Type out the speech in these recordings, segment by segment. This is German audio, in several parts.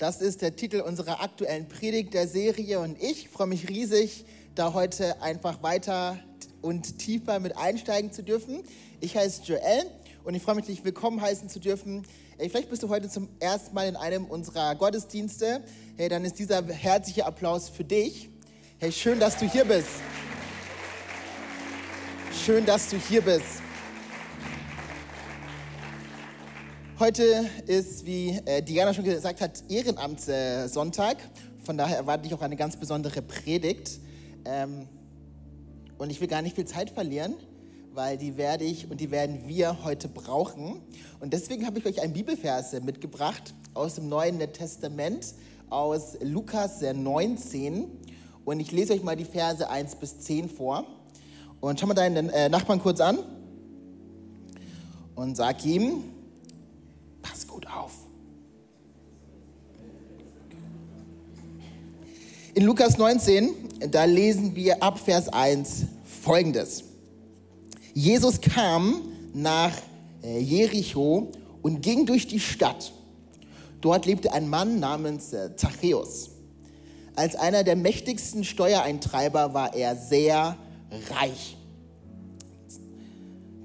Das ist der Titel unserer aktuellen Predigt der Serie und ich freue mich riesig, da heute einfach weiter und tiefer mit einsteigen zu dürfen. Ich heiße Joel und ich freue mich, dich willkommen heißen zu dürfen. Hey, vielleicht bist du heute zum ersten Mal in einem unserer Gottesdienste. Hey, dann ist dieser herzliche Applaus für dich. Hey, schön, dass du hier bist. Schön, dass du hier bist. Heute ist, wie äh, Diana schon gesagt hat, Ehrenamtssonntag. Von daher erwarte ich auch eine ganz besondere Predigt. Ähm, und ich will gar nicht viel Zeit verlieren, weil die werde ich und die werden wir heute brauchen. Und deswegen habe ich euch einen Bibelvers mitgebracht aus dem Neuen Testament, aus Lukas 19. Und ich lese euch mal die Verse 1 bis 10 vor. Und schau mal deinen äh, Nachbarn kurz an und sag ihm, auf. In Lukas 19, da lesen wir ab Vers 1 folgendes. Jesus kam nach äh, Jericho und ging durch die Stadt. Dort lebte ein Mann namens äh, Zachäus. Als einer der mächtigsten Steuereintreiber war er sehr reich.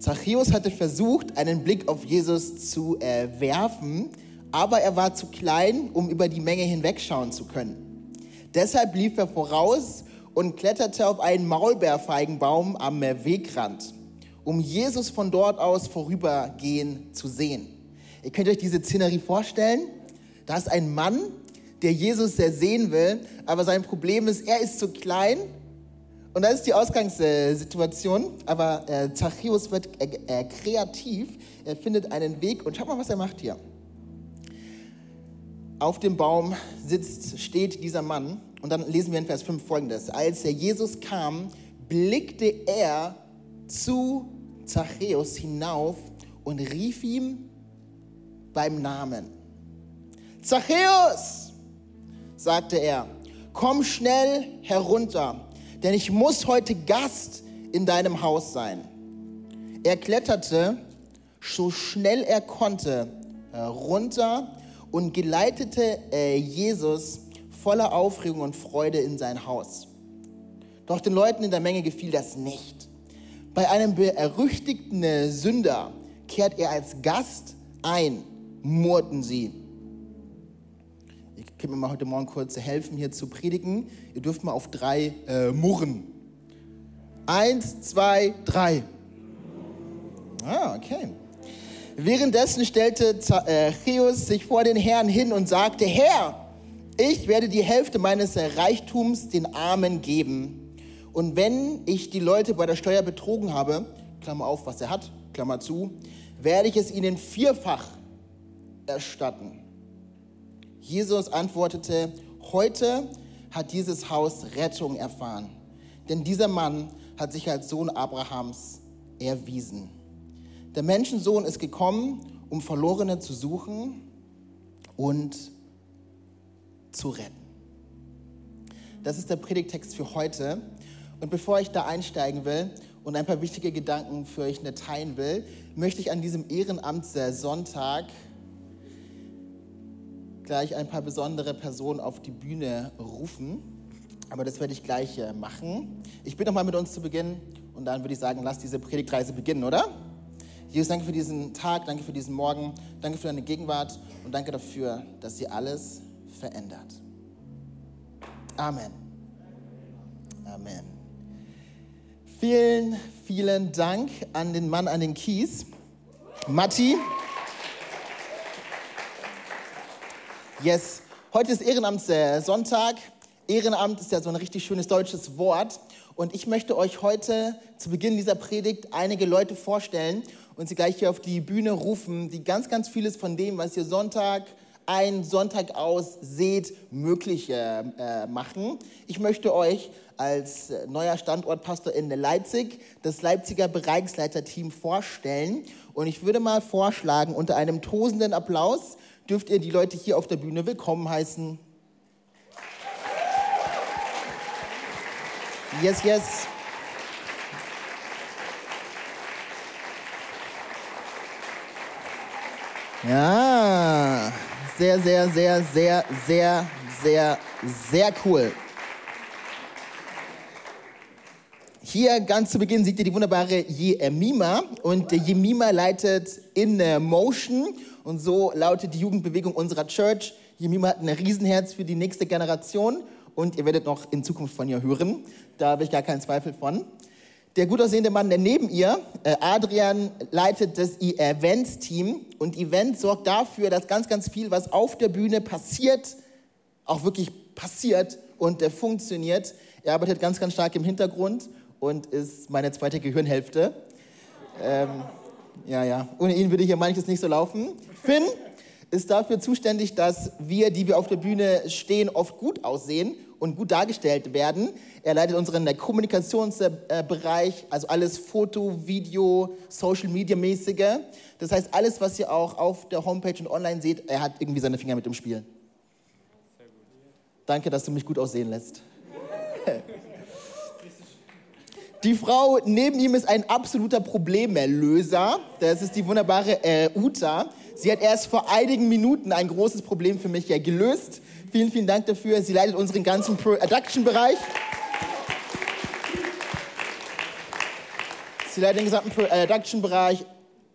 Zachäus hatte versucht, einen Blick auf Jesus zu äh, werfen, aber er war zu klein, um über die Menge hinwegschauen zu können. Deshalb lief er voraus und kletterte auf einen Maulbeerfeigenbaum am äh, Wegrand, um Jesus von dort aus vorübergehen zu sehen. Ihr könnt euch diese Szenerie vorstellen. Da ist ein Mann, der Jesus sehr sehen will, aber sein Problem ist, er ist zu klein und das ist die Ausgangssituation, aber äh, Zachäus wird äh, äh, kreativ, er findet einen Weg und schaut mal, was er macht hier. Auf dem Baum sitzt, steht dieser Mann und dann lesen wir in Vers 5 folgendes. Als der Jesus kam, blickte er zu Zachäus hinauf und rief ihm beim Namen. Zachäus, sagte er, komm schnell herunter denn ich muss heute Gast in deinem Haus sein. Er kletterte so schnell er konnte runter und geleitete äh, Jesus voller Aufregung und Freude in sein Haus. Doch den Leuten in der Menge gefiel das nicht. Bei einem berüchtigten Sünder kehrt er als Gast ein, murrten sie. Ihr könnt mir mal heute Morgen kurz helfen, hier zu predigen. Ihr dürft mal auf drei äh, murren. Eins, zwei, drei. Ah, okay. Währenddessen stellte Zachäus sich vor den Herrn hin und sagte, Herr, ich werde die Hälfte meines Reichtums den Armen geben. Und wenn ich die Leute bei der Steuer betrogen habe, Klammer auf, was er hat, Klammer zu, werde ich es ihnen vierfach erstatten. Jesus antwortete, heute hat dieses Haus Rettung erfahren, denn dieser Mann hat sich als Sohn Abrahams erwiesen. Der Menschensohn ist gekommen, um Verlorene zu suchen und zu retten. Das ist der Predigtext für heute. Und bevor ich da einsteigen will und ein paar wichtige Gedanken für euch teilen will, möchte ich an diesem Ehrenamtssonntag gleich ein paar besondere Personen auf die Bühne rufen. Aber das werde ich gleich äh, machen. Ich bitte nochmal mit uns zu beginnen und dann würde ich sagen, lass diese Predigtreise beginnen, oder? Jesus, danke für diesen Tag, danke für diesen Morgen, danke für deine Gegenwart und danke dafür, dass sie alles verändert. Amen. Amen. Vielen, vielen Dank an den Mann an den Kies, Matti. Yes. Heute ist Ehrenamtssonntag. Ehrenamt ist ja so ein richtig schönes deutsches Wort. Und ich möchte euch heute zu Beginn dieser Predigt einige Leute vorstellen und sie gleich hier auf die Bühne rufen, die ganz, ganz vieles von dem, was ihr Sonntag ein Sonntag aus seht, möglich äh, machen. Ich möchte euch als neuer Standortpastor in Leipzig das Leipziger Bereichsleiterteam vorstellen. Und ich würde mal vorschlagen, unter einem tosenden Applaus dürft ihr die Leute hier auf der Bühne willkommen heißen. Yes, yes. Ja, sehr, sehr, sehr, sehr, sehr, sehr, sehr cool. Hier ganz zu Beginn seht ihr die wunderbare Jemima und Jemima leitet in Motion und so lautet die Jugendbewegung unserer Church. Jemima hat ein Riesenherz für die nächste Generation und ihr werdet noch in Zukunft von ihr hören. Da habe ich gar keinen Zweifel von. Der gut aussehende Mann, der neben ihr, äh, Adrian, leitet das Events-Team und Event sorgt dafür, dass ganz, ganz viel, was auf der Bühne passiert, auch wirklich passiert und äh, funktioniert. Er arbeitet ganz, ganz stark im Hintergrund und ist meine zweite Gehirnhälfte. Ähm, ja, ja, ohne ihn würde hier manches nicht so laufen. Finn ist dafür zuständig, dass wir, die wir auf der Bühne stehen, oft gut aussehen und gut dargestellt werden. Er leitet unseren Kommunikationsbereich, also alles Foto, Video, Social Media mäßige. Das heißt, alles, was ihr auch auf der Homepage und online seht, er hat irgendwie seine Finger mit im Spiel. Danke, dass du mich gut aussehen lässt. Die Frau neben ihm ist ein absoluter Problemlöser. Das ist die wunderbare äh, Uta. Sie hat erst vor einigen Minuten ein großes Problem für mich ja gelöst. Vielen, vielen Dank dafür. Sie leitet unseren ganzen Production-Bereich. Sie leitet den gesamten Production-Bereich,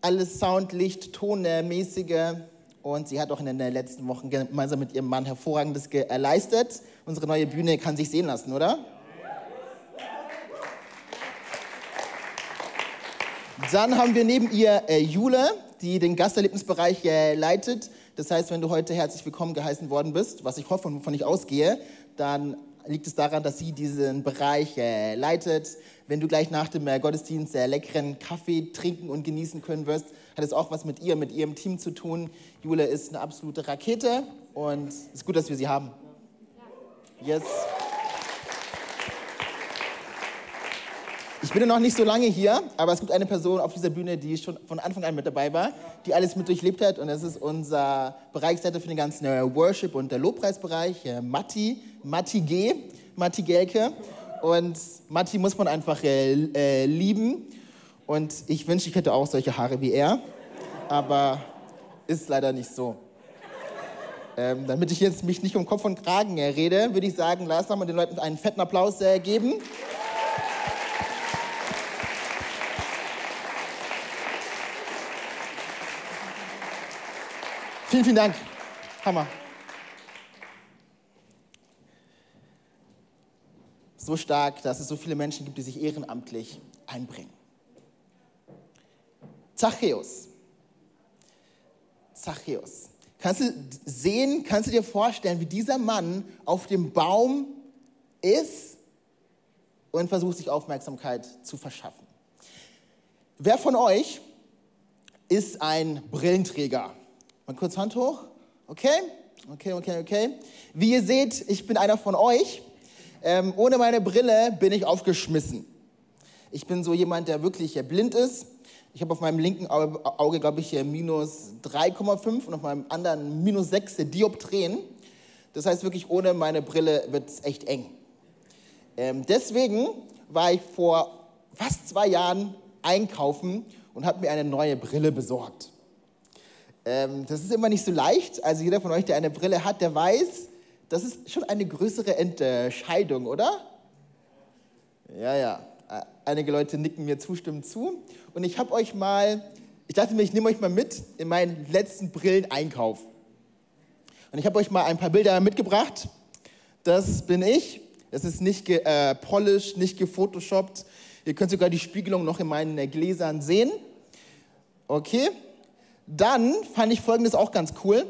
alles Sound, Licht, Tonmäßige. Und sie hat auch in den letzten Wochen gemeinsam mit ihrem Mann hervorragendes geleistet. Unsere neue Bühne kann sich sehen lassen, oder? Dann haben wir neben ihr äh, Jule, die den Gasterlebnisbereich äh, leitet. Das heißt, wenn du heute herzlich willkommen geheißen worden bist, was ich hoffe und wovon ich ausgehe, dann liegt es daran, dass sie diesen Bereich äh, leitet. Wenn du gleich nach dem äh, Gottesdienst äh, leckeren Kaffee trinken und genießen können wirst, hat es auch was mit ihr, mit ihrem Team zu tun. Jule ist eine absolute Rakete und es ist gut, dass wir sie haben. Yes. Ich bin noch nicht so lange hier, aber es gibt eine Person auf dieser Bühne, die schon von Anfang an mit dabei war, die alles mit durchlebt hat. Und das ist unser Bereichsleiter für den ganzen äh, Worship- und der Lobpreisbereich, äh, Matti, Matti G., Matti Gelke. Und Matti muss man einfach äh, äh, lieben. Und ich wünsche, ich hätte auch solche Haare wie er. Aber ist leider nicht so. Ähm, damit ich jetzt mich nicht um Kopf und Kragen äh, rede, würde ich sagen, lass doch mal den Leuten einen fetten Applaus äh, geben. Vielen, vielen Dank. Hammer. So stark, dass es so viele Menschen gibt, die sich ehrenamtlich einbringen. Zachäus. Zachäus. Kannst du sehen, kannst du dir vorstellen, wie dieser Mann auf dem Baum ist und versucht, sich Aufmerksamkeit zu verschaffen? Wer von euch ist ein Brillenträger? Mal kurz Hand hoch. Okay? Okay, okay, okay. Wie ihr seht, ich bin einer von euch. Ähm, ohne meine Brille bin ich aufgeschmissen. Ich bin so jemand, der wirklich blind ist. Ich habe auf meinem linken Auge, glaube ich, minus 3,5 und auf meinem anderen minus 6 Dioptrien. Das heißt wirklich, ohne meine Brille wird es echt eng. Ähm, deswegen war ich vor fast zwei Jahren einkaufen und habe mir eine neue Brille besorgt. Ähm, das ist immer nicht so leicht. Also jeder von euch, der eine Brille hat, der weiß, das ist schon eine größere Entscheidung, oder? Ja, ja. Einige Leute nicken mir zustimmend zu. Und ich habe euch mal, ich dachte mir, ich nehme euch mal mit in meinen letzten Brilleneinkauf. Und ich habe euch mal ein paar Bilder mitgebracht. Das bin ich. Das ist nicht gepolished, äh, nicht gefotoshoppt. Ihr könnt sogar die Spiegelung noch in meinen äh, Gläsern sehen. Okay. Dann fand ich Folgendes auch ganz cool.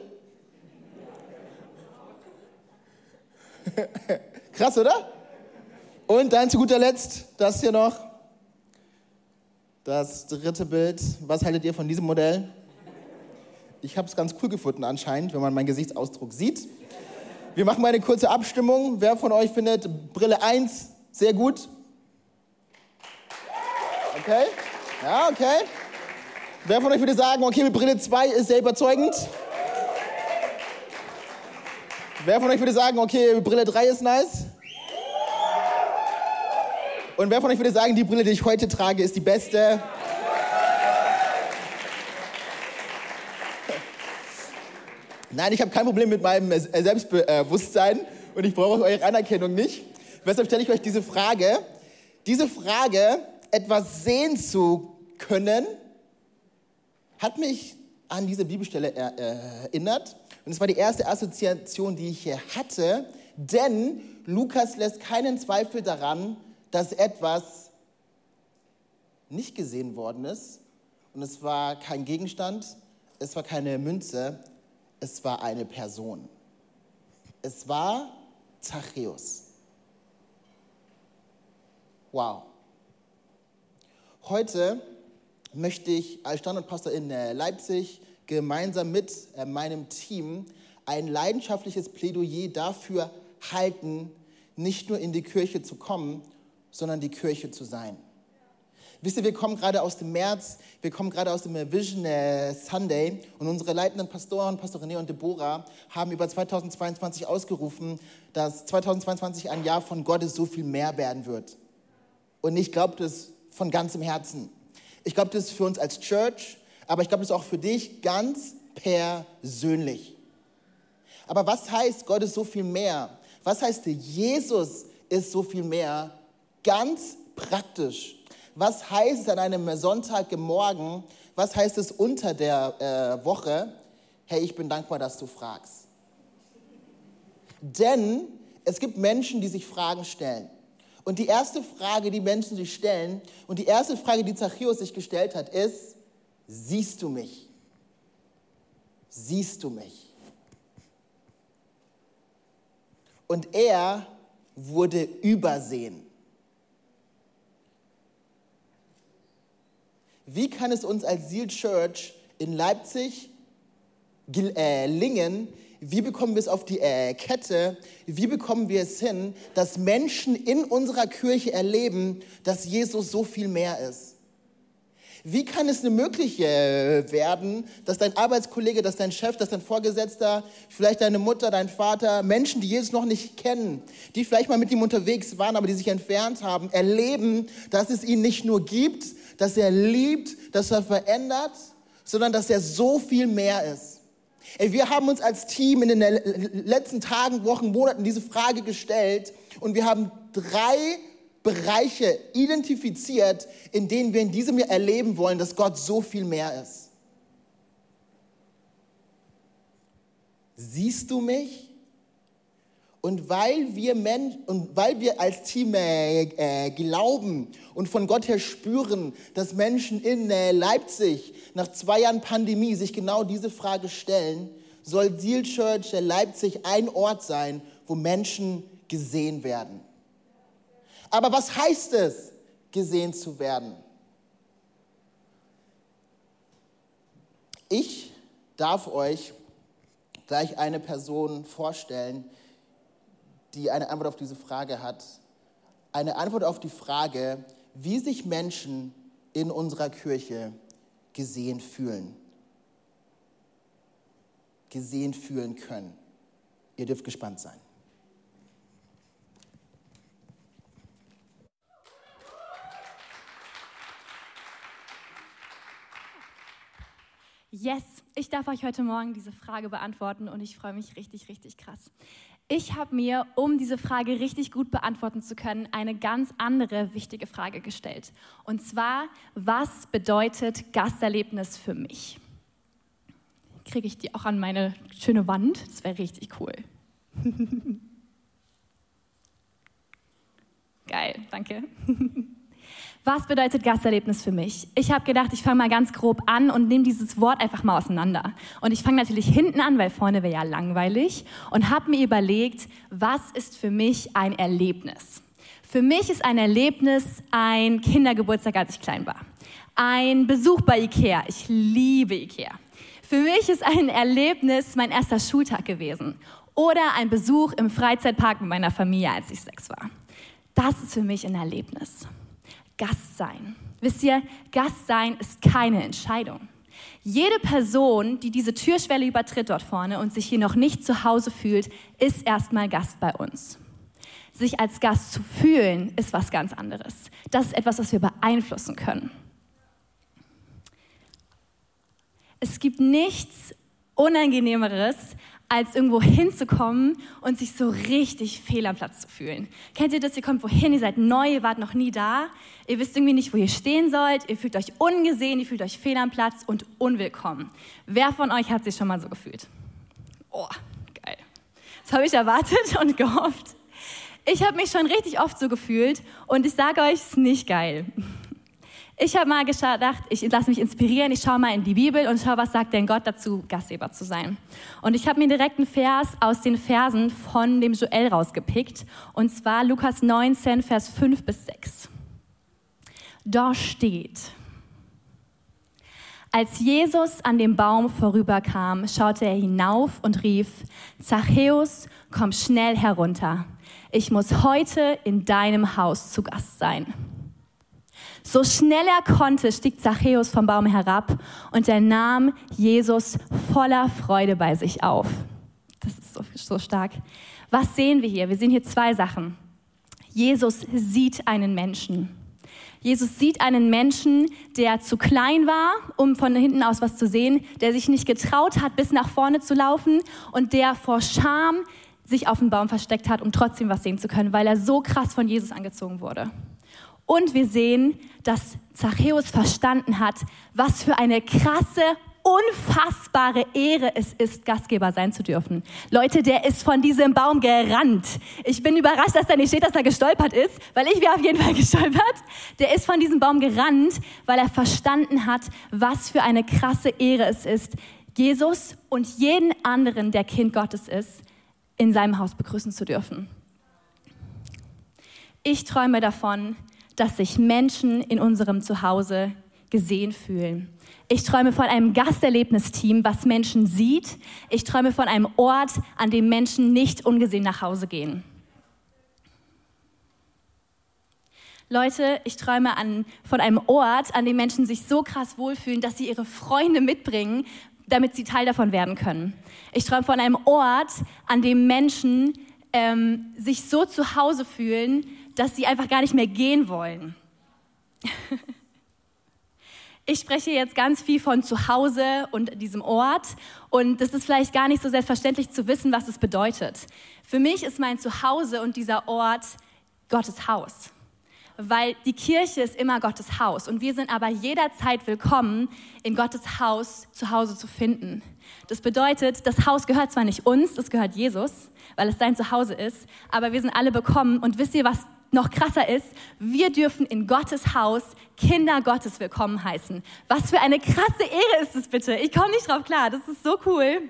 Krass, oder? Und dann zu guter Letzt das hier noch. Das dritte Bild. Was haltet ihr von diesem Modell? Ich habe es ganz cool gefunden anscheinend, wenn man meinen Gesichtsausdruck sieht. Wir machen mal eine kurze Abstimmung. Wer von euch findet Brille 1 sehr gut? Okay? Ja, okay. Wer von euch würde sagen, okay, mit Brille 2 ist sehr überzeugend? Wer von euch würde sagen, okay, Brille 3 ist nice? Und wer von euch würde sagen, die Brille, die ich heute trage, ist die beste? Nein, ich habe kein Problem mit meinem Selbstbewusstsein und ich brauche eure Anerkennung nicht. Weshalb stelle ich euch diese Frage. Diese Frage, etwas sehen zu können, hat mich an diese Bibelstelle erinnert. Und es war die erste Assoziation, die ich hier hatte, denn Lukas lässt keinen Zweifel daran, dass etwas nicht gesehen worden ist. Und es war kein Gegenstand, es war keine Münze, es war eine Person. Es war Zachäus. Wow. Heute möchte ich als Standortpastor in äh, Leipzig gemeinsam mit äh, meinem Team ein leidenschaftliches Plädoyer dafür halten, nicht nur in die Kirche zu kommen, sondern die Kirche zu sein. Wisst ihr, wir kommen gerade aus dem März, wir kommen gerade aus dem Vision äh, Sunday und unsere leitenden Pastoren, Pastor René und Deborah, haben über 2022 ausgerufen, dass 2022 ein Jahr von Gottes so viel mehr werden wird. Und ich glaube das von ganzem Herzen. Ich glaube das für uns als Church, aber ich glaube das auch für dich ganz persönlich. Aber was heißt Gott ist so viel mehr? Was heißt Jesus ist so viel mehr? Ganz praktisch. Was heißt es an einem Sonntagmorgen? Was heißt es unter der äh, Woche? Hey, ich bin dankbar, dass du fragst. Denn es gibt Menschen, die sich Fragen stellen. Und die erste Frage, die Menschen sich stellen, und die erste Frage, die Zachäus sich gestellt hat, ist, siehst du mich? Siehst du mich? Und er wurde übersehen. Wie kann es uns als Seal Church in Leipzig gelingen, wie bekommen wir es auf die äh, Kette? Wie bekommen wir es hin, dass Menschen in unserer Kirche erleben, dass Jesus so viel mehr ist? Wie kann es eine mögliche äh, werden, dass dein Arbeitskollege, dass dein Chef, dass dein Vorgesetzter, vielleicht deine Mutter, dein Vater, Menschen, die Jesus noch nicht kennen, die vielleicht mal mit ihm unterwegs waren, aber die sich entfernt haben, erleben, dass es ihn nicht nur gibt, dass er liebt, dass er verändert, sondern dass er so viel mehr ist? Ey, wir haben uns als Team in den letzten Tagen, Wochen, Monaten diese Frage gestellt und wir haben drei Bereiche identifiziert, in denen wir in diesem Jahr erleben wollen, dass Gott so viel mehr ist. Siehst du mich? Und weil wir, Men und weil wir als Team äh, äh, glauben und von Gott her spüren, dass Menschen in äh, Leipzig nach zwei Jahren Pandemie sich genau diese Frage stellen, soll Seal Church Leipzig ein Ort sein, wo Menschen gesehen werden. Aber was heißt es, gesehen zu werden? Ich darf euch gleich eine Person vorstellen, die eine Antwort auf diese Frage hat. Eine Antwort auf die Frage, wie sich Menschen in unserer Kirche gesehen fühlen. Gesehen fühlen können. Ihr dürft gespannt sein. Yes, ich darf euch heute Morgen diese Frage beantworten und ich freue mich richtig, richtig krass. Ich habe mir, um diese Frage richtig gut beantworten zu können, eine ganz andere wichtige Frage gestellt. Und zwar, was bedeutet Gasterlebnis für mich? Kriege ich die auch an meine schöne Wand? Das wäre richtig cool. Geil, danke. Was bedeutet Gasterlebnis für mich? Ich habe gedacht, ich fange mal ganz grob an und nehme dieses Wort einfach mal auseinander. Und ich fange natürlich hinten an, weil vorne wäre ja langweilig und habe mir überlegt, was ist für mich ein Erlebnis? Für mich ist ein Erlebnis ein Kindergeburtstag, als ich klein war. Ein Besuch bei Ikea. Ich liebe Ikea. Für mich ist ein Erlebnis mein erster Schultag gewesen oder ein Besuch im Freizeitpark mit meiner Familie, als ich sechs war. Das ist für mich ein Erlebnis. Gast sein. Wisst ihr, Gast sein ist keine Entscheidung. Jede Person, die diese Türschwelle übertritt dort vorne und sich hier noch nicht zu Hause fühlt, ist erstmal Gast bei uns. Sich als Gast zu fühlen, ist was ganz anderes. Das ist etwas, was wir beeinflussen können. Es gibt nichts Unangenehmeres, als irgendwo hinzukommen und sich so richtig fehl am Platz zu fühlen. Kennt ihr das? Ihr kommt wohin, ihr seid neu, ihr wart noch nie da, ihr wisst irgendwie nicht, wo ihr stehen sollt, ihr fühlt euch ungesehen, ihr fühlt euch fehl am Platz und unwillkommen. Wer von euch hat sich schon mal so gefühlt? Oh, geil. Das habe ich erwartet und gehofft. Ich habe mich schon richtig oft so gefühlt und ich sage euch, es ist nicht geil. Ich habe mal gedacht, ich lasse mich inspirieren, ich schaue mal in die Bibel und schaue, was sagt denn Gott dazu, Gastgeber zu sein. Und ich habe mir direkt einen Vers aus den Versen von dem Joel rausgepickt, und zwar Lukas 19, Vers 5 bis 6. Da steht, als Jesus an dem Baum vorüberkam, schaute er hinauf und rief, Zachäus, komm schnell herunter. Ich muss heute in deinem Haus zu Gast sein. So schnell er konnte, stieg Zachäus vom Baum herab und er nahm Jesus voller Freude bei sich auf. Das ist so, so stark. Was sehen wir hier? Wir sehen hier zwei Sachen. Jesus sieht einen Menschen. Jesus sieht einen Menschen, der zu klein war, um von hinten aus was zu sehen, der sich nicht getraut hat, bis nach vorne zu laufen und der vor Scham sich auf den Baum versteckt hat, um trotzdem was sehen zu können, weil er so krass von Jesus angezogen wurde. Und wir sehen, dass Zachäus verstanden hat, was für eine krasse, unfassbare Ehre es ist, Gastgeber sein zu dürfen. Leute, der ist von diesem Baum gerannt. Ich bin überrascht, dass da nicht steht, dass er gestolpert ist, weil ich wäre auf jeden Fall gestolpert. Der ist von diesem Baum gerannt, weil er verstanden hat, was für eine krasse Ehre es ist, Jesus und jeden anderen, der Kind Gottes ist, in seinem Haus begrüßen zu dürfen. Ich träume davon, dass sich Menschen in unserem Zuhause gesehen fühlen. Ich träume von einem Gasterlebnisteam, was Menschen sieht. Ich träume von einem Ort, an dem Menschen nicht ungesehen nach Hause gehen. Leute, ich träume an, von einem Ort, an dem Menschen sich so krass wohlfühlen, dass sie ihre Freunde mitbringen, damit sie Teil davon werden können. Ich träume von einem Ort, an dem Menschen ähm, sich so zu Hause fühlen, dass sie einfach gar nicht mehr gehen wollen. Ich spreche jetzt ganz viel von zu Hause und diesem Ort und das ist vielleicht gar nicht so selbstverständlich zu wissen, was es bedeutet. Für mich ist mein Zuhause und dieser Ort Gottes Haus, weil die Kirche ist immer Gottes Haus und wir sind aber jederzeit willkommen, in Gottes Haus zu Hause zu finden. Das bedeutet, das Haus gehört zwar nicht uns, es gehört Jesus, weil es sein Zuhause ist, aber wir sind alle bekommen und wisst ihr, was noch krasser ist, wir dürfen in Gottes Haus Kinder Gottes willkommen heißen. Was für eine krasse Ehre ist es bitte. Ich komme nicht drauf klar, das ist so cool.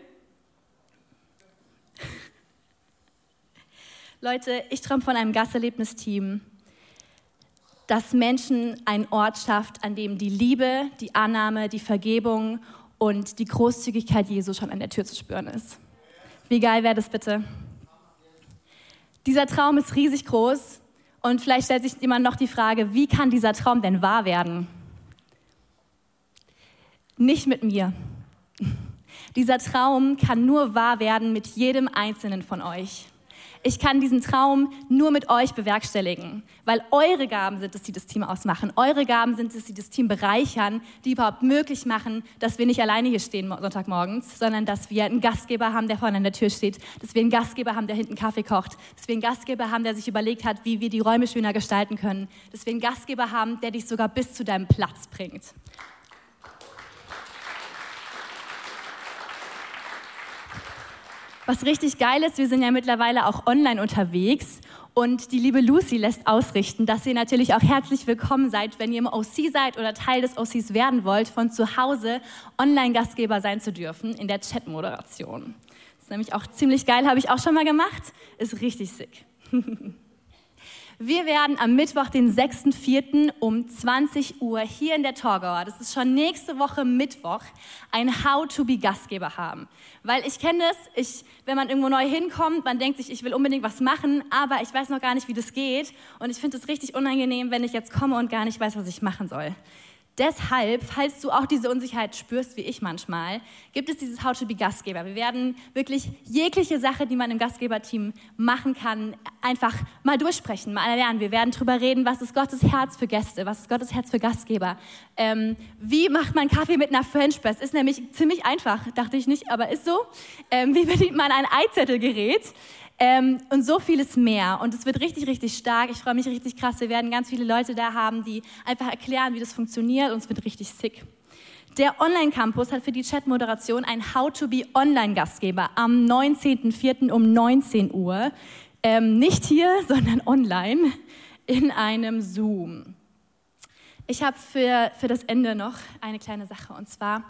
Leute, ich träume von einem Gasserlebnisteam, das Menschen einen Ort schafft, an dem die Liebe, die Annahme, die Vergebung und die Großzügigkeit Jesu schon an der Tür zu spüren ist. Wie geil wäre das bitte? Dieser Traum ist riesig groß und vielleicht stellt sich jemand noch die Frage, wie kann dieser Traum denn wahr werden? Nicht mit mir. Dieser Traum kann nur wahr werden mit jedem Einzelnen von euch. Ich kann diesen Traum nur mit euch bewerkstelligen, weil eure Gaben sind es, die das Team ausmachen. Eure Gaben sind es, die das Team bereichern, die überhaupt möglich machen, dass wir nicht alleine hier stehen Sonntagmorgens, sondern dass wir einen Gastgeber haben, der vorne an der Tür steht, dass wir einen Gastgeber haben, der hinten Kaffee kocht, dass wir einen Gastgeber haben, der sich überlegt hat, wie wir die Räume schöner gestalten können, dass wir einen Gastgeber haben, der dich sogar bis zu deinem Platz bringt. Was richtig geil ist, wir sind ja mittlerweile auch online unterwegs und die liebe Lucy lässt ausrichten, dass ihr natürlich auch herzlich willkommen seid, wenn ihr im OC seid oder Teil des OCs werden wollt, von zu Hause Online-Gastgeber sein zu dürfen in der Chat-Moderation. Das ist nämlich auch ziemlich geil, habe ich auch schon mal gemacht. Ist richtig sick. Wir werden am Mittwoch, den 6.4. um 20 Uhr hier in der Torgauer, das ist schon nächste Woche Mittwoch, ein How-to-be-Gastgeber haben. Weil ich kenne das, ich, wenn man irgendwo neu hinkommt, man denkt sich, ich will unbedingt was machen, aber ich weiß noch gar nicht, wie das geht. Und ich finde es richtig unangenehm, wenn ich jetzt komme und gar nicht weiß, was ich machen soll. Deshalb, falls du auch diese Unsicherheit spürst, wie ich manchmal, gibt es dieses How to be Gastgeber. Wir werden wirklich jegliche Sache, die man im Gastgeberteam machen kann, einfach mal durchsprechen, mal lernen. Wir werden darüber reden, was ist Gottes Herz für Gäste, was ist Gottes Herz für Gastgeber. Ähm, wie macht man Kaffee mit einer French Press? Ist nämlich ziemlich einfach, dachte ich nicht, aber ist so. Ähm, wie bedient man ein Eizettelgerät? Ähm, und so vieles mehr. Und es wird richtig, richtig stark. Ich freue mich richtig krass. Wir werden ganz viele Leute da haben, die einfach erklären, wie das funktioniert. Und es wird richtig sick. Der Online-Campus hat für die Chat-Moderation einen How-to-be-Online-Gastgeber am 19.04. um 19 Uhr. Ähm, nicht hier, sondern online in einem Zoom. Ich habe für, für das Ende noch eine kleine Sache. Und zwar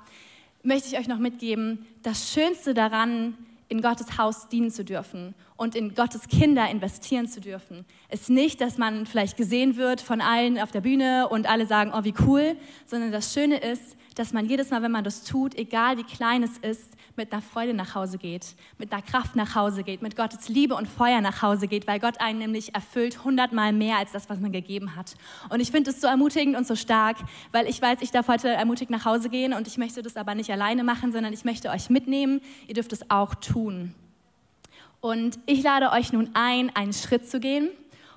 möchte ich euch noch mitgeben, das Schönste daran, in Gottes Haus dienen zu dürfen und in Gottes Kinder investieren zu dürfen, ist nicht, dass man vielleicht gesehen wird von allen auf der Bühne und alle sagen, oh, wie cool, sondern das Schöne ist, dass man jedes Mal, wenn man das tut, egal wie klein es ist, mit einer Freude nach Hause geht, mit einer Kraft nach Hause geht, mit Gottes Liebe und Feuer nach Hause geht, weil Gott einen nämlich erfüllt hundertmal mehr als das, was man gegeben hat. Und ich finde es so ermutigend und so stark, weil ich weiß, ich darf heute ermutigt nach Hause gehen und ich möchte das aber nicht alleine machen, sondern ich möchte euch mitnehmen. Ihr dürft es auch tun. Und ich lade euch nun ein, einen Schritt zu gehen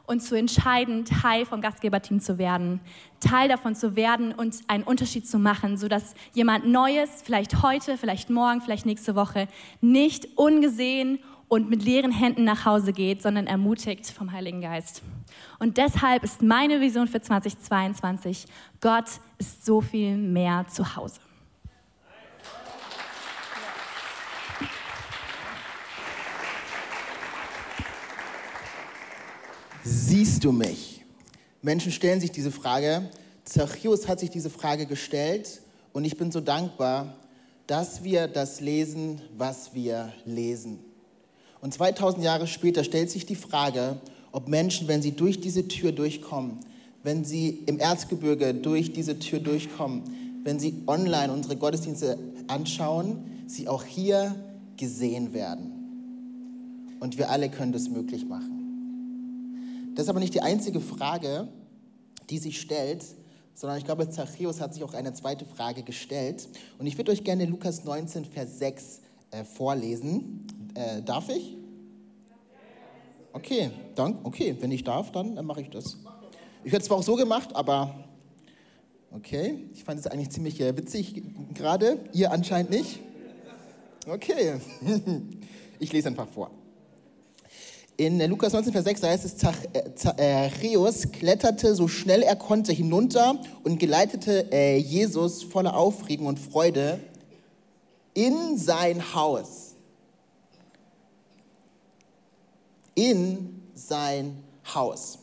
und zu entscheiden, Teil vom Gastgeberteam zu werden, Teil davon zu werden und einen Unterschied zu machen, sodass jemand Neues, vielleicht heute, vielleicht morgen, vielleicht nächste Woche, nicht ungesehen und mit leeren Händen nach Hause geht, sondern ermutigt vom Heiligen Geist. Und deshalb ist meine Vision für 2022, Gott ist so viel mehr zu Hause. Siehst du mich? Menschen stellen sich diese Frage. Zachäus hat sich diese Frage gestellt und ich bin so dankbar, dass wir das lesen, was wir lesen. Und 2000 Jahre später stellt sich die Frage, ob Menschen, wenn sie durch diese Tür durchkommen, wenn sie im Erzgebirge durch diese Tür durchkommen, wenn sie online unsere Gottesdienste anschauen, sie auch hier gesehen werden. Und wir alle können das möglich machen. Das ist aber nicht die einzige Frage, die sich stellt, sondern ich glaube, Zachäus hat sich auch eine zweite Frage gestellt. Und ich würde euch gerne Lukas 19, Vers 6 äh, vorlesen. Äh, darf ich? Okay, dann, okay, wenn ich darf, dann, dann mache ich das. Ich hätte es zwar auch so gemacht, aber okay, ich fand es eigentlich ziemlich äh, witzig gerade. Ihr anscheinend nicht. Okay, ich lese einfach vor. In Lukas 19, Vers 6 da heißt es, Zachäus kletterte so schnell er konnte hinunter und geleitete äh, Jesus voller Aufregung und Freude in sein Haus. In sein Haus.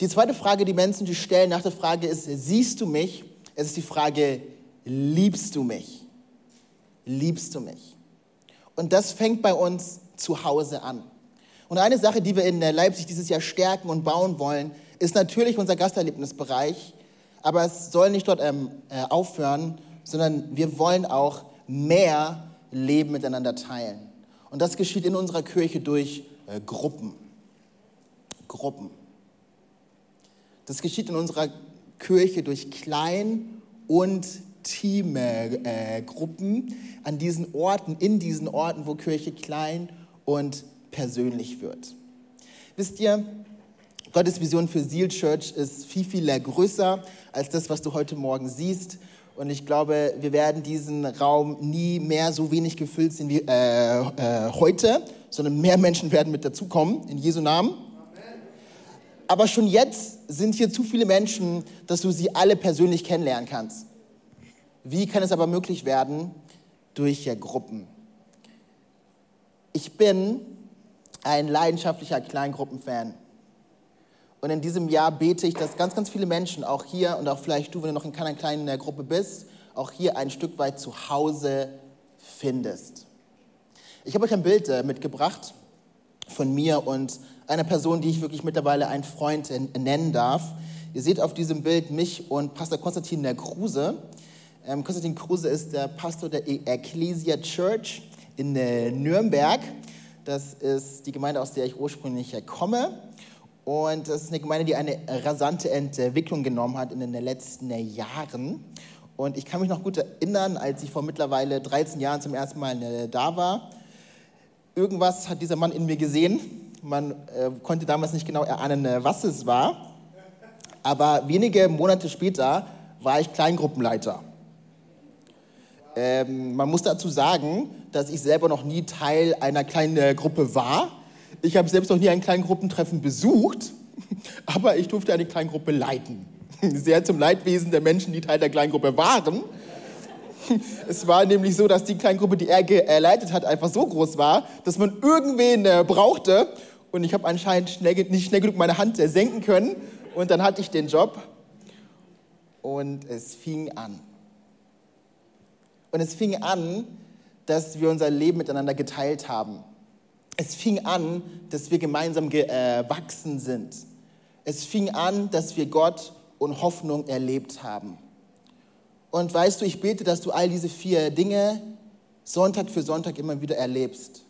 Die zweite Frage, die Menschen sich stellen nach der Frage ist, siehst du mich? Es ist die Frage, liebst du mich? Liebst du mich? Und das fängt bei uns zu Hause an. Und eine Sache, die wir in Leipzig dieses Jahr stärken und bauen wollen, ist natürlich unser Gasterlebnisbereich. Aber es soll nicht dort ähm, äh, aufhören, sondern wir wollen auch mehr Leben miteinander teilen. Und das geschieht in unserer Kirche durch äh, Gruppen. Gruppen. Das geschieht in unserer Kirche durch Klein- und Teamgruppen äh, an diesen Orten, in diesen Orten, wo Kirche klein und persönlich wird. Wisst ihr, Gottes Vision für Seal Church ist viel, viel größer als das, was du heute Morgen siehst. Und ich glaube, wir werden diesen Raum nie mehr so wenig gefüllt sehen wie äh, äh, heute, sondern mehr Menschen werden mit dazukommen, in Jesu Namen. Aber schon jetzt sind hier zu viele Menschen, dass du sie alle persönlich kennenlernen kannst. Wie kann es aber möglich werden? Durch ja, Gruppen. Ich bin ein leidenschaftlicher Kleingruppenfan. Und in diesem Jahr bete ich, dass ganz, ganz viele Menschen, auch hier und auch vielleicht du, wenn du noch in keiner kleinen Gruppe bist, auch hier ein Stück weit zu Hause findest. Ich habe euch ein Bild äh, mitgebracht von mir und einer Person, die ich wirklich mittlerweile einen Freund nennen darf. Ihr seht auf diesem Bild mich und Pastor Konstantin der Kruse. Ähm, Konstantin Kruse ist der Pastor der Ecclesia Church in äh, Nürnberg. Das ist die Gemeinde, aus der ich ursprünglich komme. Und das ist eine Gemeinde, die eine rasante Entwicklung genommen hat in den letzten Jahren. Und ich kann mich noch gut erinnern, als ich vor mittlerweile 13 Jahren zum ersten Mal äh, da war. Irgendwas hat dieser Mann in mir gesehen. Man äh, konnte damals nicht genau erahnen, äh, was es war. Aber wenige Monate später war ich Kleingruppenleiter. Ähm, man muss dazu sagen, dass ich selber noch nie Teil einer kleinen äh, Gruppe war. Ich habe selbst noch nie ein Kleingruppentreffen besucht, aber ich durfte eine Kleingruppe leiten. Sehr zum Leidwesen der Menschen, die Teil der Kleingruppe waren. Es war nämlich so, dass die Kleingruppe, die er geleitet hat, einfach so groß war, dass man irgendwen äh, brauchte. Und ich habe anscheinend schnell, nicht schnell genug meine Hand senken können. Und dann hatte ich den Job. Und es fing an. Und es fing an, dass wir unser Leben miteinander geteilt haben. Es fing an, dass wir gemeinsam gewachsen sind. Es fing an, dass wir Gott und Hoffnung erlebt haben. Und weißt du, ich bete, dass du all diese vier Dinge Sonntag für Sonntag immer wieder erlebst.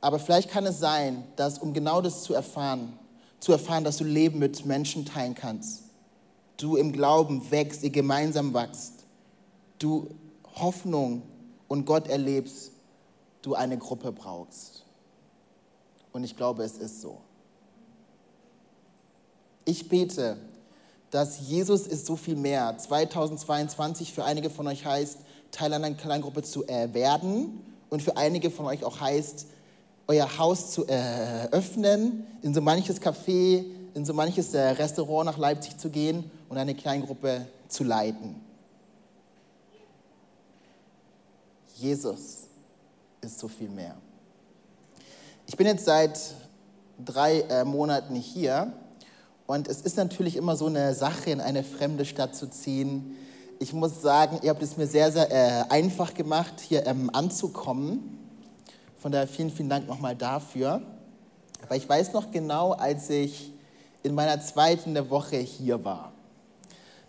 Aber vielleicht kann es sein, dass um genau das zu erfahren, zu erfahren, dass du Leben mit Menschen teilen kannst, du im Glauben wächst, ihr gemeinsam wächst, du Hoffnung und Gott erlebst, du eine Gruppe brauchst. Und ich glaube, es ist so. Ich bete, dass Jesus ist so viel mehr. 2022 für einige von euch heißt, Teil einer Kleingruppe zu äh, werden und für einige von euch auch heißt, euer Haus zu äh, öffnen, in so manches Café, in so manches äh, Restaurant nach Leipzig zu gehen und eine Kleingruppe zu leiten. Jesus ist so viel mehr. Ich bin jetzt seit drei äh, Monaten hier und es ist natürlich immer so eine Sache, in eine fremde Stadt zu ziehen. Ich muss sagen, ihr habt es mir sehr, sehr äh, einfach gemacht, hier ähm, anzukommen. Von daher vielen, vielen Dank nochmal dafür. Aber ich weiß noch genau, als ich in meiner zweiten Woche hier war.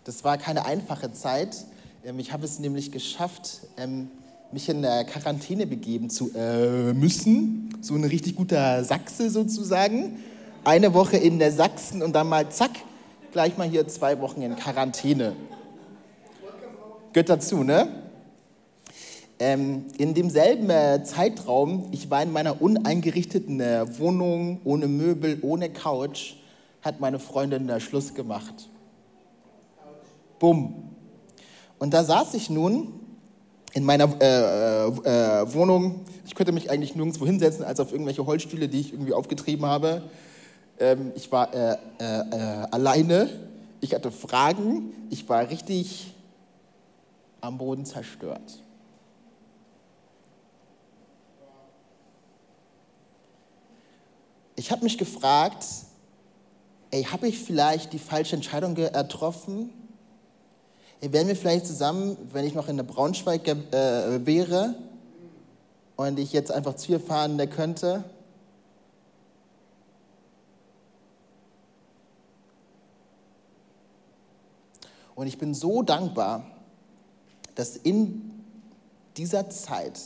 Das war keine einfache Zeit. Ähm, ich habe es nämlich geschafft, ähm, mich in Quarantäne begeben zu äh, müssen. So ein richtig guter Sachse sozusagen eine Woche in der Sachsen und dann mal zack, gleich mal hier zwei Wochen in Quarantäne. Gehört dazu, ne? Ähm, in demselben äh, Zeitraum, ich war in meiner uneingerichteten äh, Wohnung, ohne Möbel, ohne Couch, hat meine Freundin äh, Schluss gemacht. Bumm. Und da saß ich nun in meiner äh, äh, Wohnung. Ich könnte mich eigentlich nirgendwo hinsetzen, als auf irgendwelche Holzstühle, die ich irgendwie aufgetrieben habe. Ähm, ich war äh, äh, äh, alleine, ich hatte Fragen, ich war richtig am Boden zerstört. Ich habe mich gefragt, ey, habe ich vielleicht die falsche Entscheidung getroffen? Wären wir vielleicht zusammen, wenn ich noch in der Braunschweig äh, wäre und ich jetzt einfach zu ihr fahren könnte? Und ich bin so dankbar, dass in dieser Zeit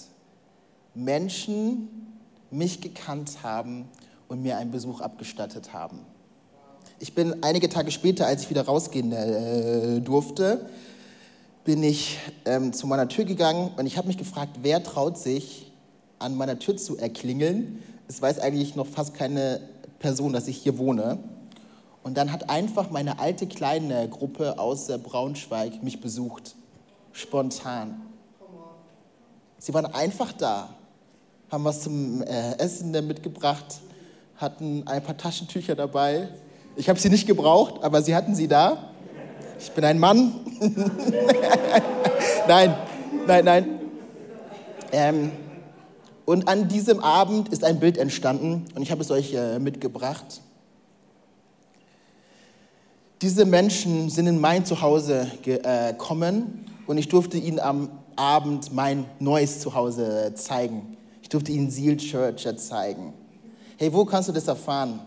Menschen mich gekannt haben und mir einen Besuch abgestattet haben. Ich bin einige Tage später, als ich wieder rausgehen äh, durfte, bin ich ähm, zu meiner Tür gegangen und ich habe mich gefragt, wer traut sich an meiner Tür zu erklingeln. Es weiß eigentlich noch fast keine Person, dass ich hier wohne. Und dann hat einfach meine alte kleine Gruppe aus Braunschweig mich besucht, spontan. Sie waren einfach da, haben was zum äh, Essen mitgebracht, hatten ein paar Taschentücher dabei. Ich habe sie nicht gebraucht, aber sie hatten sie da. Ich bin ein Mann. nein, nein, nein. Ähm, und an diesem Abend ist ein Bild entstanden und ich habe es euch äh, mitgebracht. Diese Menschen sind in mein Zuhause gekommen und ich durfte ihnen am Abend mein neues Zuhause zeigen. Ich durfte ihnen Seal Church zeigen. Hey, wo kannst du das erfahren?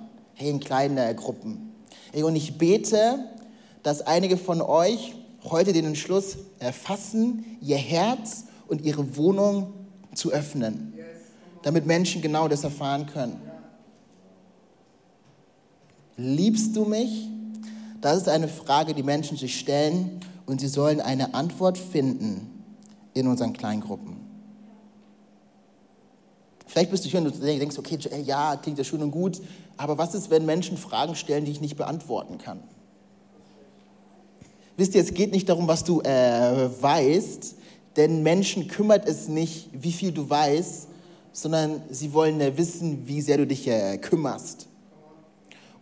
In kleinen äh, Gruppen. Und ich bete, dass einige von euch heute den Entschluss erfassen, ihr Herz und ihre Wohnung zu öffnen, damit Menschen genau das erfahren können. Liebst du mich? Das ist eine Frage, die Menschen sich stellen und sie sollen eine Antwort finden in unseren Kleingruppen. Vielleicht bist du hier und du denkst, okay, ja, klingt ja schön und gut, aber was ist, wenn Menschen Fragen stellen, die ich nicht beantworten kann? Wisst ihr, es geht nicht darum, was du äh, weißt, denn Menschen kümmert es nicht, wie viel du weißt, sondern sie wollen äh, wissen, wie sehr du dich äh, kümmerst.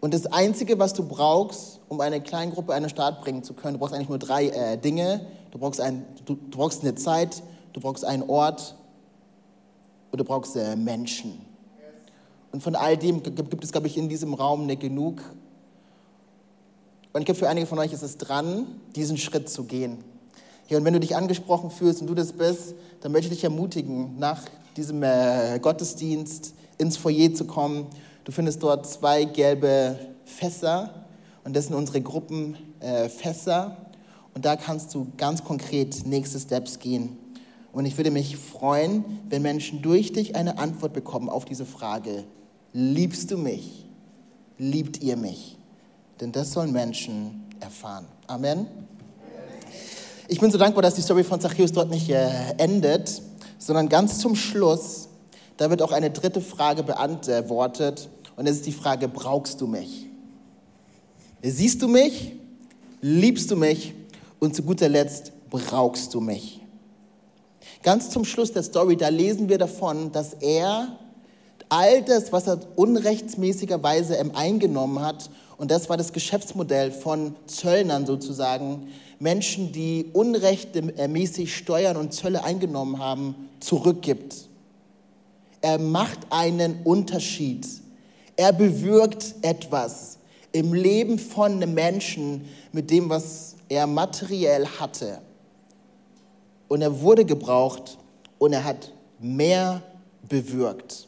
Und das Einzige, was du brauchst, um eine Kleingruppe an den Start bringen zu können, du brauchst eigentlich nur drei äh, Dinge. Du brauchst, ein, du, du, brauchst eine Zeit, du brauchst einen Ort und du brauchst äh, Menschen. Und von all dem gibt es, glaube ich, in diesem Raum nicht genug. Und ich glaube, für einige von euch ist es dran, diesen Schritt zu gehen. Hey, und wenn du dich angesprochen fühlst und du das bist, dann möchte ich dich ermutigen, nach diesem äh, Gottesdienst ins Foyer zu kommen. Du findest dort zwei gelbe Fässer und das sind unsere Gruppenfässer. Äh, und da kannst du ganz konkret nächste Steps gehen. Und ich würde mich freuen, wenn Menschen durch dich eine Antwort bekommen auf diese Frage, liebst du mich? Liebt ihr mich? Denn das sollen Menschen erfahren. Amen. Ich bin so dankbar, dass die Story von Zachäus dort nicht äh, endet, sondern ganz zum Schluss, da wird auch eine dritte Frage beantwortet. Und es ist die Frage, brauchst du mich? Siehst du mich? Liebst du mich? Und zu guter Letzt, brauchst du mich? Ganz zum Schluss der Story, da lesen wir davon, dass er all das, was er unrechtsmäßigerweise eingenommen hat, und das war das Geschäftsmodell von Zöllnern sozusagen, Menschen, die unrechtmäßig Steuern und Zölle eingenommen haben, zurückgibt. Er macht einen Unterschied. Er bewirkt etwas im Leben von einem Menschen mit dem, was er materiell hatte. Und er wurde gebraucht und er hat mehr bewirkt.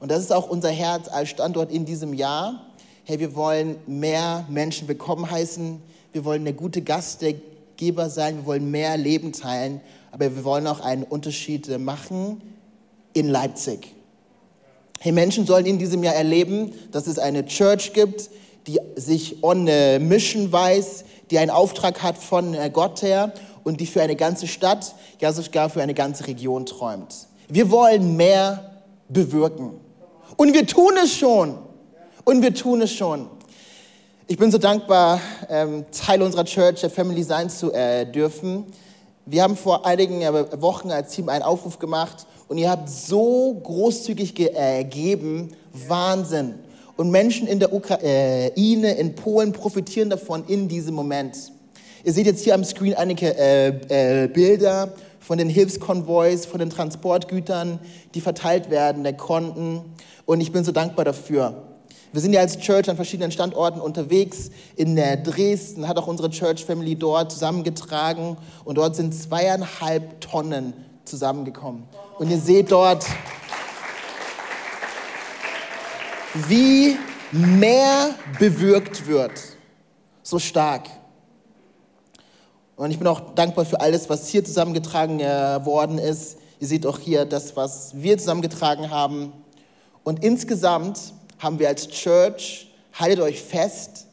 Und das ist auch unser Herz als Standort in diesem Jahr. Hey, wir wollen mehr Menschen willkommen heißen. Wir wollen eine gute Gastgeber sein. Wir wollen mehr Leben teilen. Aber wir wollen auch einen Unterschied machen in Leipzig. Hey, Menschen sollen in diesem Jahr erleben, dass es eine Church gibt, die sich on a mission weiß, die einen Auftrag hat von Gott her und die für eine ganze Stadt, ja sogar für eine ganze Region träumt. Wir wollen mehr bewirken. Und wir tun es schon. Und wir tun es schon. Ich bin so dankbar, ähm, Teil unserer Church, der Family sein zu äh, dürfen. Wir haben vor einigen äh, Wochen als Team einen Aufruf gemacht und ihr habt so großzügig gegeben, Wahnsinn. Und Menschen in der Ukraine, in Polen profitieren davon in diesem Moment. Ihr seht jetzt hier am Screen einige äh, äh, Bilder von den Hilfskonvois, von den Transportgütern, die verteilt werden, der Konten. Und ich bin so dankbar dafür. Wir sind ja als Church an verschiedenen Standorten unterwegs. In Dresden hat auch unsere Church Family dort zusammengetragen und dort sind zweieinhalb Tonnen zusammengekommen. Und ihr seht dort, wie mehr bewirkt wird. So stark. Und ich bin auch dankbar für alles, was hier zusammengetragen äh, worden ist. Ihr seht auch hier das, was wir zusammengetragen haben. Und insgesamt haben wir als Church, haltet euch fest,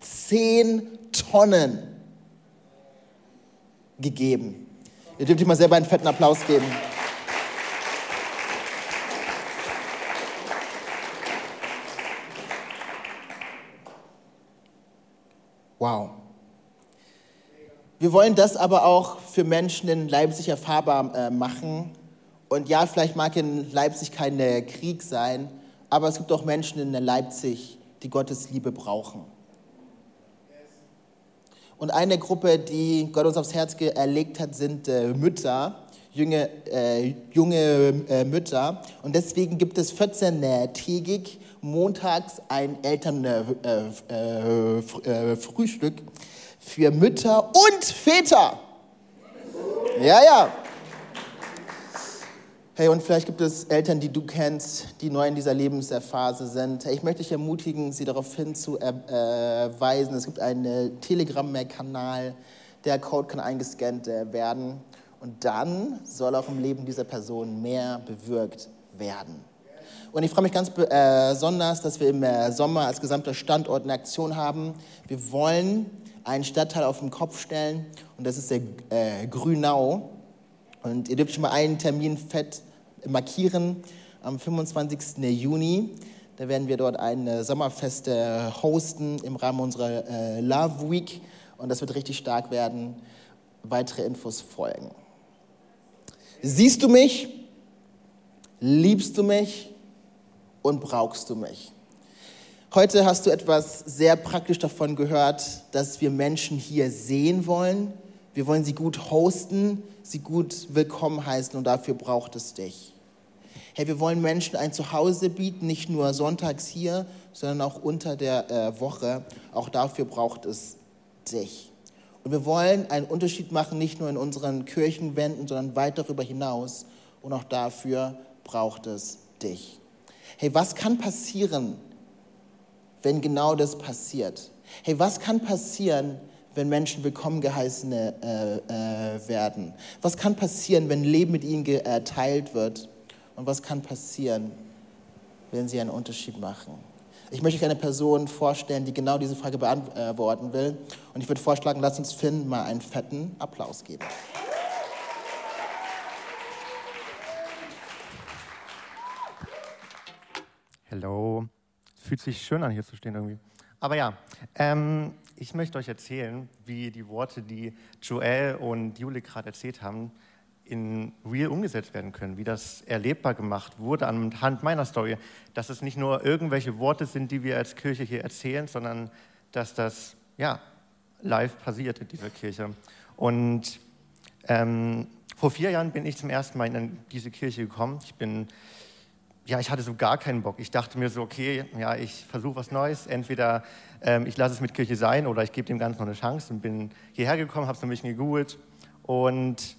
zehn Tonnen gegeben. Ihr dürft euch mal selber einen fetten Applaus geben. Wow. Wir wollen das aber auch für Menschen in Leipzig erfahrbar äh, machen. Und ja, vielleicht mag in Leipzig kein äh, Krieg sein, aber es gibt auch Menschen in Leipzig, die Gottes Liebe brauchen. Und eine Gruppe, die Gott uns aufs Herz erlegt hat, sind äh, Mütter, junge, äh, junge äh, Mütter. Und deswegen gibt es 14-tägig montags ein Elternfrühstück äh, äh, für Mütter und Väter. Ja, ja. Hey, und vielleicht gibt es Eltern, die du kennst, die neu in dieser Lebensphase sind. Ich möchte dich ermutigen, sie darauf hinzuweisen. Es gibt einen Telegram-Kanal, der Code kann eingescannt äh, werden. Und dann soll auch im Leben dieser Person mehr bewirkt werden. Und ich freue mich ganz besonders, dass wir im äh, Sommer als gesamter Standort eine Aktion haben. Wir wollen einen Stadtteil auf den Kopf stellen und das ist der äh, Grünau. Und ihr dürft schon mal einen Termin fett markieren am 25. Juni. Da werden wir dort ein Sommerfest hosten im Rahmen unserer äh, Love Week und das wird richtig stark werden. Weitere Infos folgen. Siehst du mich? Liebst du mich? Und brauchst du mich? Heute hast du etwas sehr praktisch davon gehört, dass wir Menschen hier sehen wollen. Wir wollen sie gut hosten, sie gut willkommen heißen und dafür braucht es dich. Hey, wir wollen Menschen ein Zuhause bieten, nicht nur sonntags hier, sondern auch unter der äh, Woche. Auch dafür braucht es dich. Und wir wollen einen Unterschied machen, nicht nur in unseren Kirchenwänden, sondern weit darüber hinaus. Und auch dafür braucht es dich. Hey, was kann passieren, wenn genau das passiert? Hey, was kann passieren, wenn Menschen willkommen geheißen äh, äh, werden? Was kann passieren, wenn Leben mit ihnen geteilt wird? Und was kann passieren, wenn sie einen Unterschied machen? Ich möchte euch eine Person vorstellen, die genau diese Frage beantworten will. Und ich würde vorschlagen, lasst uns Finn mal einen fetten Applaus geben. Hallo. Fühlt sich schön an, hier zu stehen irgendwie. Aber ja, ähm, ich möchte euch erzählen, wie die Worte, die Joel und Jule gerade erzählt haben, in real umgesetzt werden können, wie das erlebbar gemacht wurde anhand meiner Story, dass es nicht nur irgendwelche Worte sind, die wir als Kirche hier erzählen, sondern dass das ja live passiert in dieser Kirche. Und ähm, vor vier Jahren bin ich zum ersten Mal in diese Kirche gekommen. Ich bin ja, ich hatte so gar keinen Bock. Ich dachte mir so, okay, ja, ich versuche was Neues. Entweder ähm, ich lasse es mit Kirche sein oder ich gebe dem Ganzen noch eine Chance und bin hierher gekommen, habe es ein bisschen gegoogelt und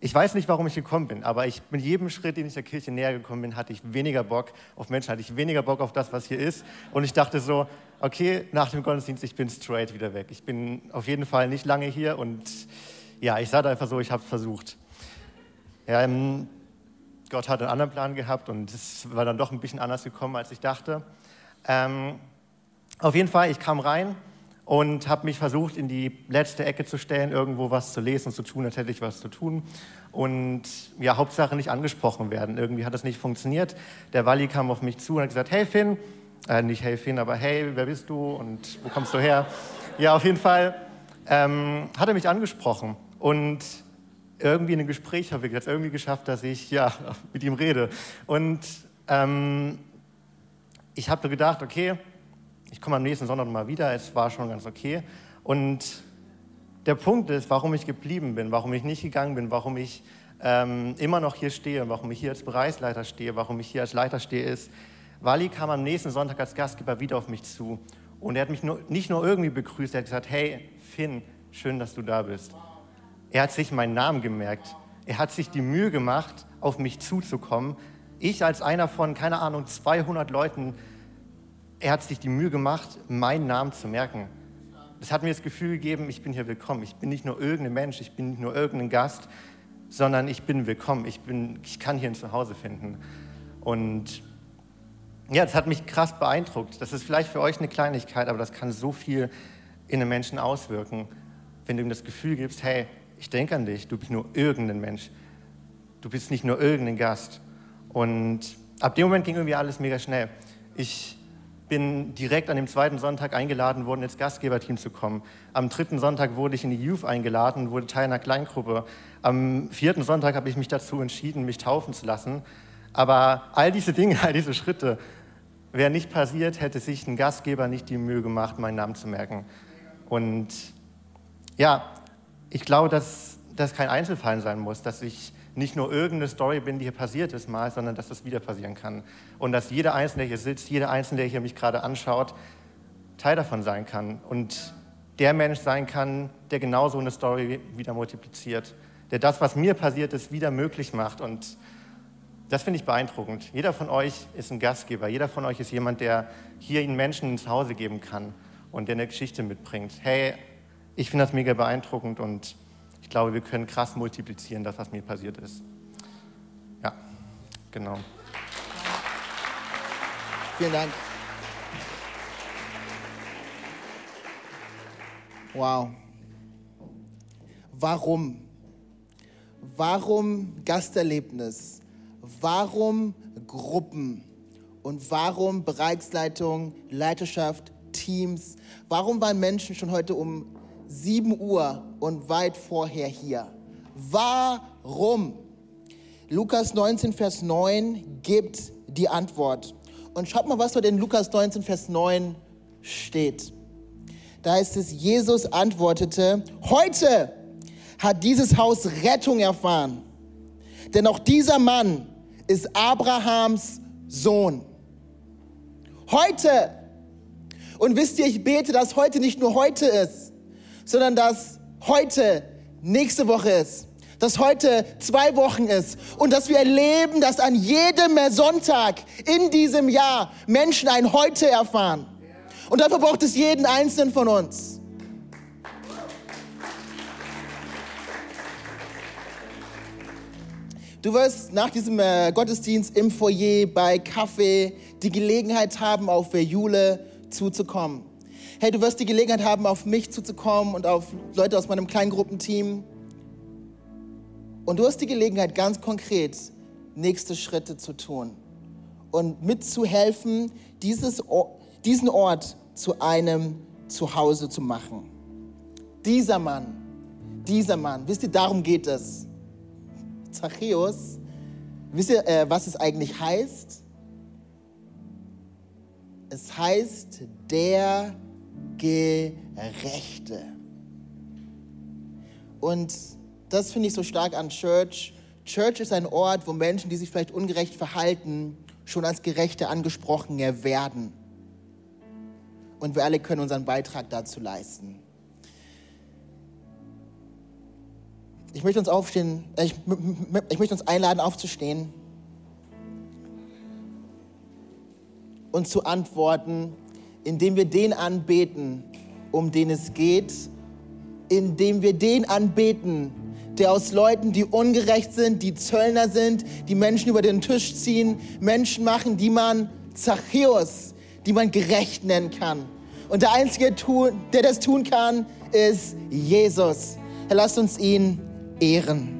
ich weiß nicht, warum ich gekommen bin, aber ich, mit jedem Schritt, den ich der Kirche näher gekommen bin, hatte ich weniger Bock auf Menschen, hatte ich weniger Bock auf das, was hier ist. Und ich dachte so, okay, nach dem Gottesdienst, ich bin straight wieder weg. Ich bin auf jeden Fall nicht lange hier und ja, ich sage einfach so, ich habe es versucht. Ja, ähm, Gott hat einen anderen Plan gehabt und es war dann doch ein bisschen anders gekommen, als ich dachte. Ähm, auf jeden Fall, ich kam rein und habe mich versucht, in die letzte Ecke zu stellen, irgendwo was zu lesen, zu tun, als hätte ich was zu tun. Und ja, Hauptsache nicht angesprochen werden. Irgendwie hat das nicht funktioniert. Der Wally kam auf mich zu und hat gesagt, hey Finn, äh, nicht hey Finn, aber hey, wer bist du und wo kommst du her? Ja, auf jeden Fall ähm, hat er mich angesprochen und irgendwie in ein Gespräch habe ich jetzt irgendwie geschafft, dass ich ja mit ihm rede. Und ähm, ich habe gedacht, okay, ich komme am nächsten Sonntag mal wieder, es war schon ganz okay. Und der Punkt ist, warum ich geblieben bin, warum ich nicht gegangen bin, warum ich ähm, immer noch hier stehe, warum ich hier als Bereichsleiter stehe, warum ich hier als Leiter stehe, ist, Wally kam am nächsten Sonntag als Gastgeber wieder auf mich zu. Und er hat mich nur, nicht nur irgendwie begrüßt, er hat gesagt, hey Finn, schön, dass du da bist. Er hat sich meinen Namen gemerkt. Er hat sich die Mühe gemacht, auf mich zuzukommen. Ich als einer von, keine Ahnung, 200 Leuten, er hat sich die Mühe gemacht, meinen Namen zu merken. Das hat mir das Gefühl gegeben, ich bin hier willkommen. Ich bin nicht nur irgendein Mensch, ich bin nicht nur irgendein Gast, sondern ich bin willkommen. Ich, bin, ich kann hier ein Zuhause finden. Und ja, das hat mich krass beeindruckt. Das ist vielleicht für euch eine Kleinigkeit, aber das kann so viel in einem Menschen auswirken, wenn du ihm das Gefühl gibst, hey, ich denke an dich, du bist nur irgendein Mensch. Du bist nicht nur irgendein Gast. Und ab dem Moment ging irgendwie alles mega schnell. Ich bin direkt an dem zweiten Sonntag eingeladen worden, ins Gastgeberteam zu kommen. Am dritten Sonntag wurde ich in die Youth eingeladen, wurde Teil einer Kleingruppe. Am vierten Sonntag habe ich mich dazu entschieden, mich taufen zu lassen. Aber all diese Dinge, all diese Schritte wären nicht passiert, hätte sich ein Gastgeber nicht die Mühe gemacht, meinen Namen zu merken. Und ja, ich glaube, dass das kein Einzelfall sein muss, dass ich nicht nur irgendeine Story bin, die hier passiert ist mal, sondern dass das wieder passieren kann. Und dass jeder Einzelne, der hier sitzt, jeder Einzelne, der hier mich gerade anschaut, Teil davon sein kann. Und der Mensch sein kann, der genauso eine Story wieder multipliziert. Der das, was mir passiert ist, wieder möglich macht. Und Das finde ich beeindruckend. Jeder von euch ist ein Gastgeber. Jeder von euch ist jemand, der hier Menschen ins Hause geben kann und der eine Geschichte mitbringt. Hey, ich finde das mega beeindruckend und ich glaube, wir können krass multiplizieren, das, was mir passiert ist. Ja, genau. Vielen Dank. Wow. Warum? Warum Gasterlebnis? Warum Gruppen? Und warum Bereichsleitung, Leiterschaft, Teams? Warum waren Menschen schon heute um 7 Uhr und weit vorher hier? Warum? Lukas 19, Vers 9 gibt die Antwort. Und schaut mal, was dort in Lukas 19, Vers 9 steht. Da heißt es, Jesus antwortete, heute hat dieses Haus Rettung erfahren. Denn auch dieser Mann ist Abrahams Sohn. Heute. Und wisst ihr, ich bete, dass heute nicht nur heute ist, sondern dass heute nächste Woche ist dass heute zwei Wochen ist und dass wir erleben, dass an jedem Sonntag in diesem Jahr Menschen ein Heute erfahren. Und dafür braucht es jeden Einzelnen von uns. Du wirst nach diesem äh, Gottesdienst im Foyer bei Kaffee die Gelegenheit haben, auf Jule zuzukommen. Hey, du wirst die Gelegenheit haben, auf mich zuzukommen und auf Leute aus meinem Kleingruppenteam. Und du hast die Gelegenheit, ganz konkret nächste Schritte zu tun und mitzuhelfen, dieses, diesen Ort zu einem Zuhause zu machen. Dieser Mann, dieser Mann, wisst ihr, darum geht es. Zachäus, wisst ihr, äh, was es eigentlich heißt? Es heißt der Gerechte. Und das finde ich so stark an Church. Church ist ein Ort, wo Menschen, die sich vielleicht ungerecht verhalten, schon als Gerechte angesprochen werden. Und wir alle können unseren Beitrag dazu leisten. Ich möchte uns aufstehen, äh, ich, ich möchte uns einladen, aufzustehen und zu antworten, indem wir den anbeten, um den es geht, indem wir den anbeten, der aus Leuten, die ungerecht sind, die Zöllner sind, die Menschen über den Tisch ziehen, Menschen machen, die man Zachäus, die man gerecht nennen kann. Und der Einzige, der das tun kann, ist Jesus. Herr, lasst uns ihn ehren.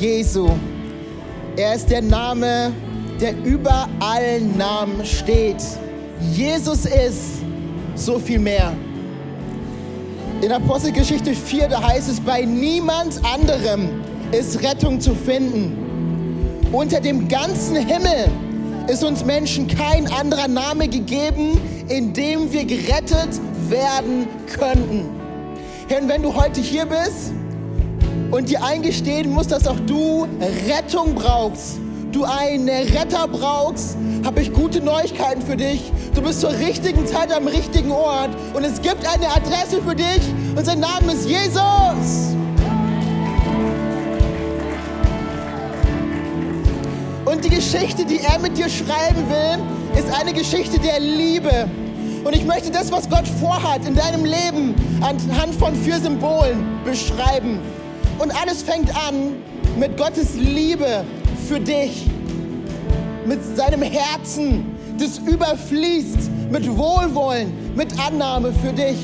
Jesu. Er ist der Name, der über allen Namen steht. Jesus ist so viel mehr. In Apostelgeschichte 4, da heißt es, bei niemand anderem ist Rettung zu finden. Unter dem ganzen Himmel ist uns Menschen kein anderer Name gegeben, in dem wir gerettet werden könnten. Herr, wenn du heute hier bist und dir eingestehen musst, dass auch du Rettung brauchst, du einen Retter brauchst, habe ich gute Neuigkeiten für dich. Du bist zur richtigen Zeit am richtigen Ort und es gibt eine Adresse für dich und sein Name ist Jesus. Und die Geschichte, die er mit dir schreiben will, ist eine Geschichte der Liebe. Und ich möchte das, was Gott vorhat in deinem Leben, anhand von vier Symbolen beschreiben. Und alles fängt an mit Gottes Liebe für dich, mit seinem Herzen, das überfließt mit Wohlwollen, mit Annahme für dich.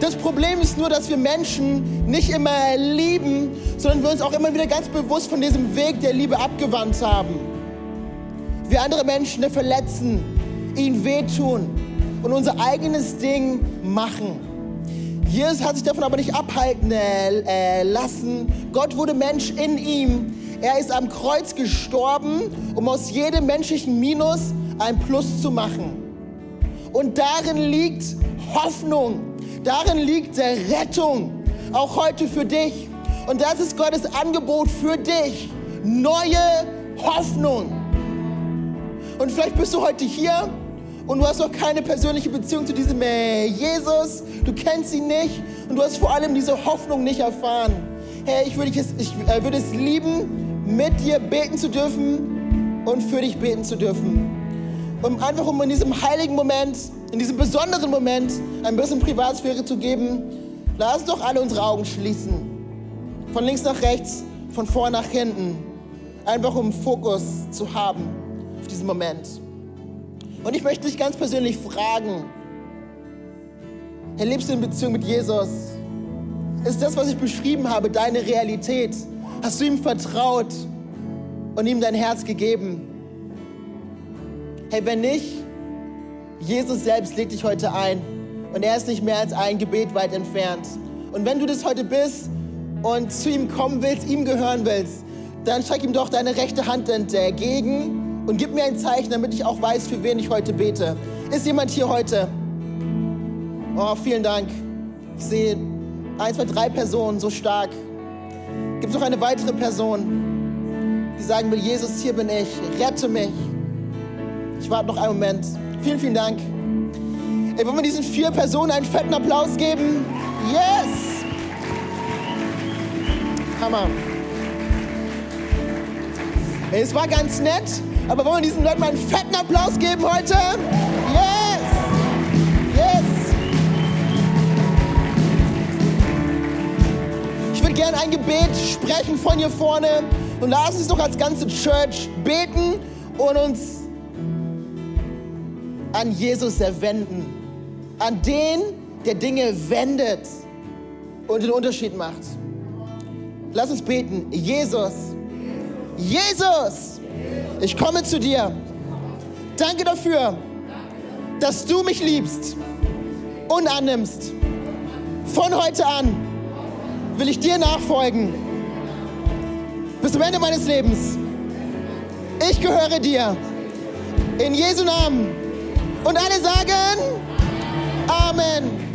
Das Problem ist nur, dass wir Menschen nicht immer lieben, sondern wir uns auch immer wieder ganz bewusst von diesem Weg der Liebe abgewandt haben. Wir andere Menschen verletzen, ihnen wehtun und unser eigenes Ding machen. Jesus hat sich davon aber nicht abhalten äh, lassen. Gott wurde Mensch in ihm. Er ist am Kreuz gestorben, um aus jedem menschlichen Minus ein Plus zu machen. Und darin liegt Hoffnung. Darin liegt Rettung. Auch heute für dich. Und das ist Gottes Angebot für dich. Neue Hoffnung. Und vielleicht bist du heute hier und du hast noch keine persönliche Beziehung zu diesem äh, Jesus. Du kennst ihn nicht und du hast vor allem diese Hoffnung nicht erfahren. Hey, ich würde, es, ich äh, würde es lieben, mit dir beten zu dürfen und für dich beten zu dürfen. Um einfach um in diesem heiligen Moment, in diesem besonderen Moment ein bisschen Privatsphäre zu geben, lass doch alle unsere Augen schließen. Von links nach rechts, von vor nach hinten. Einfach um Fokus zu haben auf diesen Moment. Und ich möchte dich ganz persönlich fragen, erlebst du in Beziehung mit Jesus? Ist das, was ich beschrieben habe, deine Realität? Hast du ihm vertraut und ihm dein Herz gegeben? Hey, wenn nicht, Jesus selbst lädt dich heute ein und er ist nicht mehr als ein Gebet weit entfernt. Und wenn du das heute bist und zu ihm kommen willst, ihm gehören willst, dann streck ihm doch deine rechte Hand entgegen und gib mir ein Zeichen, damit ich auch weiß, für wen ich heute bete. Ist jemand hier heute? Oh, vielen Dank. Ich sehe eins, zwei, drei Personen, so stark. Gibt es noch eine weitere Person, die sagen will, Jesus, hier bin ich, rette mich. Ich warte noch einen Moment. Vielen, vielen Dank. Ey, wollen wir diesen vier Personen einen fetten Applaus geben? Yes! Hammer. Ey, es war ganz nett, aber wollen wir diesen Leuten mal einen fetten Applaus geben heute? Yes! Yes! Ich würde gerne ein Gebet sprechen von hier vorne und lass uns doch als ganze Church beten und uns an Jesus erwenden. An den, der Dinge wendet und den Unterschied macht. Lass uns beten. Jesus. Jesus. Ich komme zu dir. Danke dafür, dass du mich liebst und annimmst. Von heute an will ich dir nachfolgen. Bis zum Ende meines Lebens. Ich gehöre dir. In Jesu Namen. Und alle sagen Amen.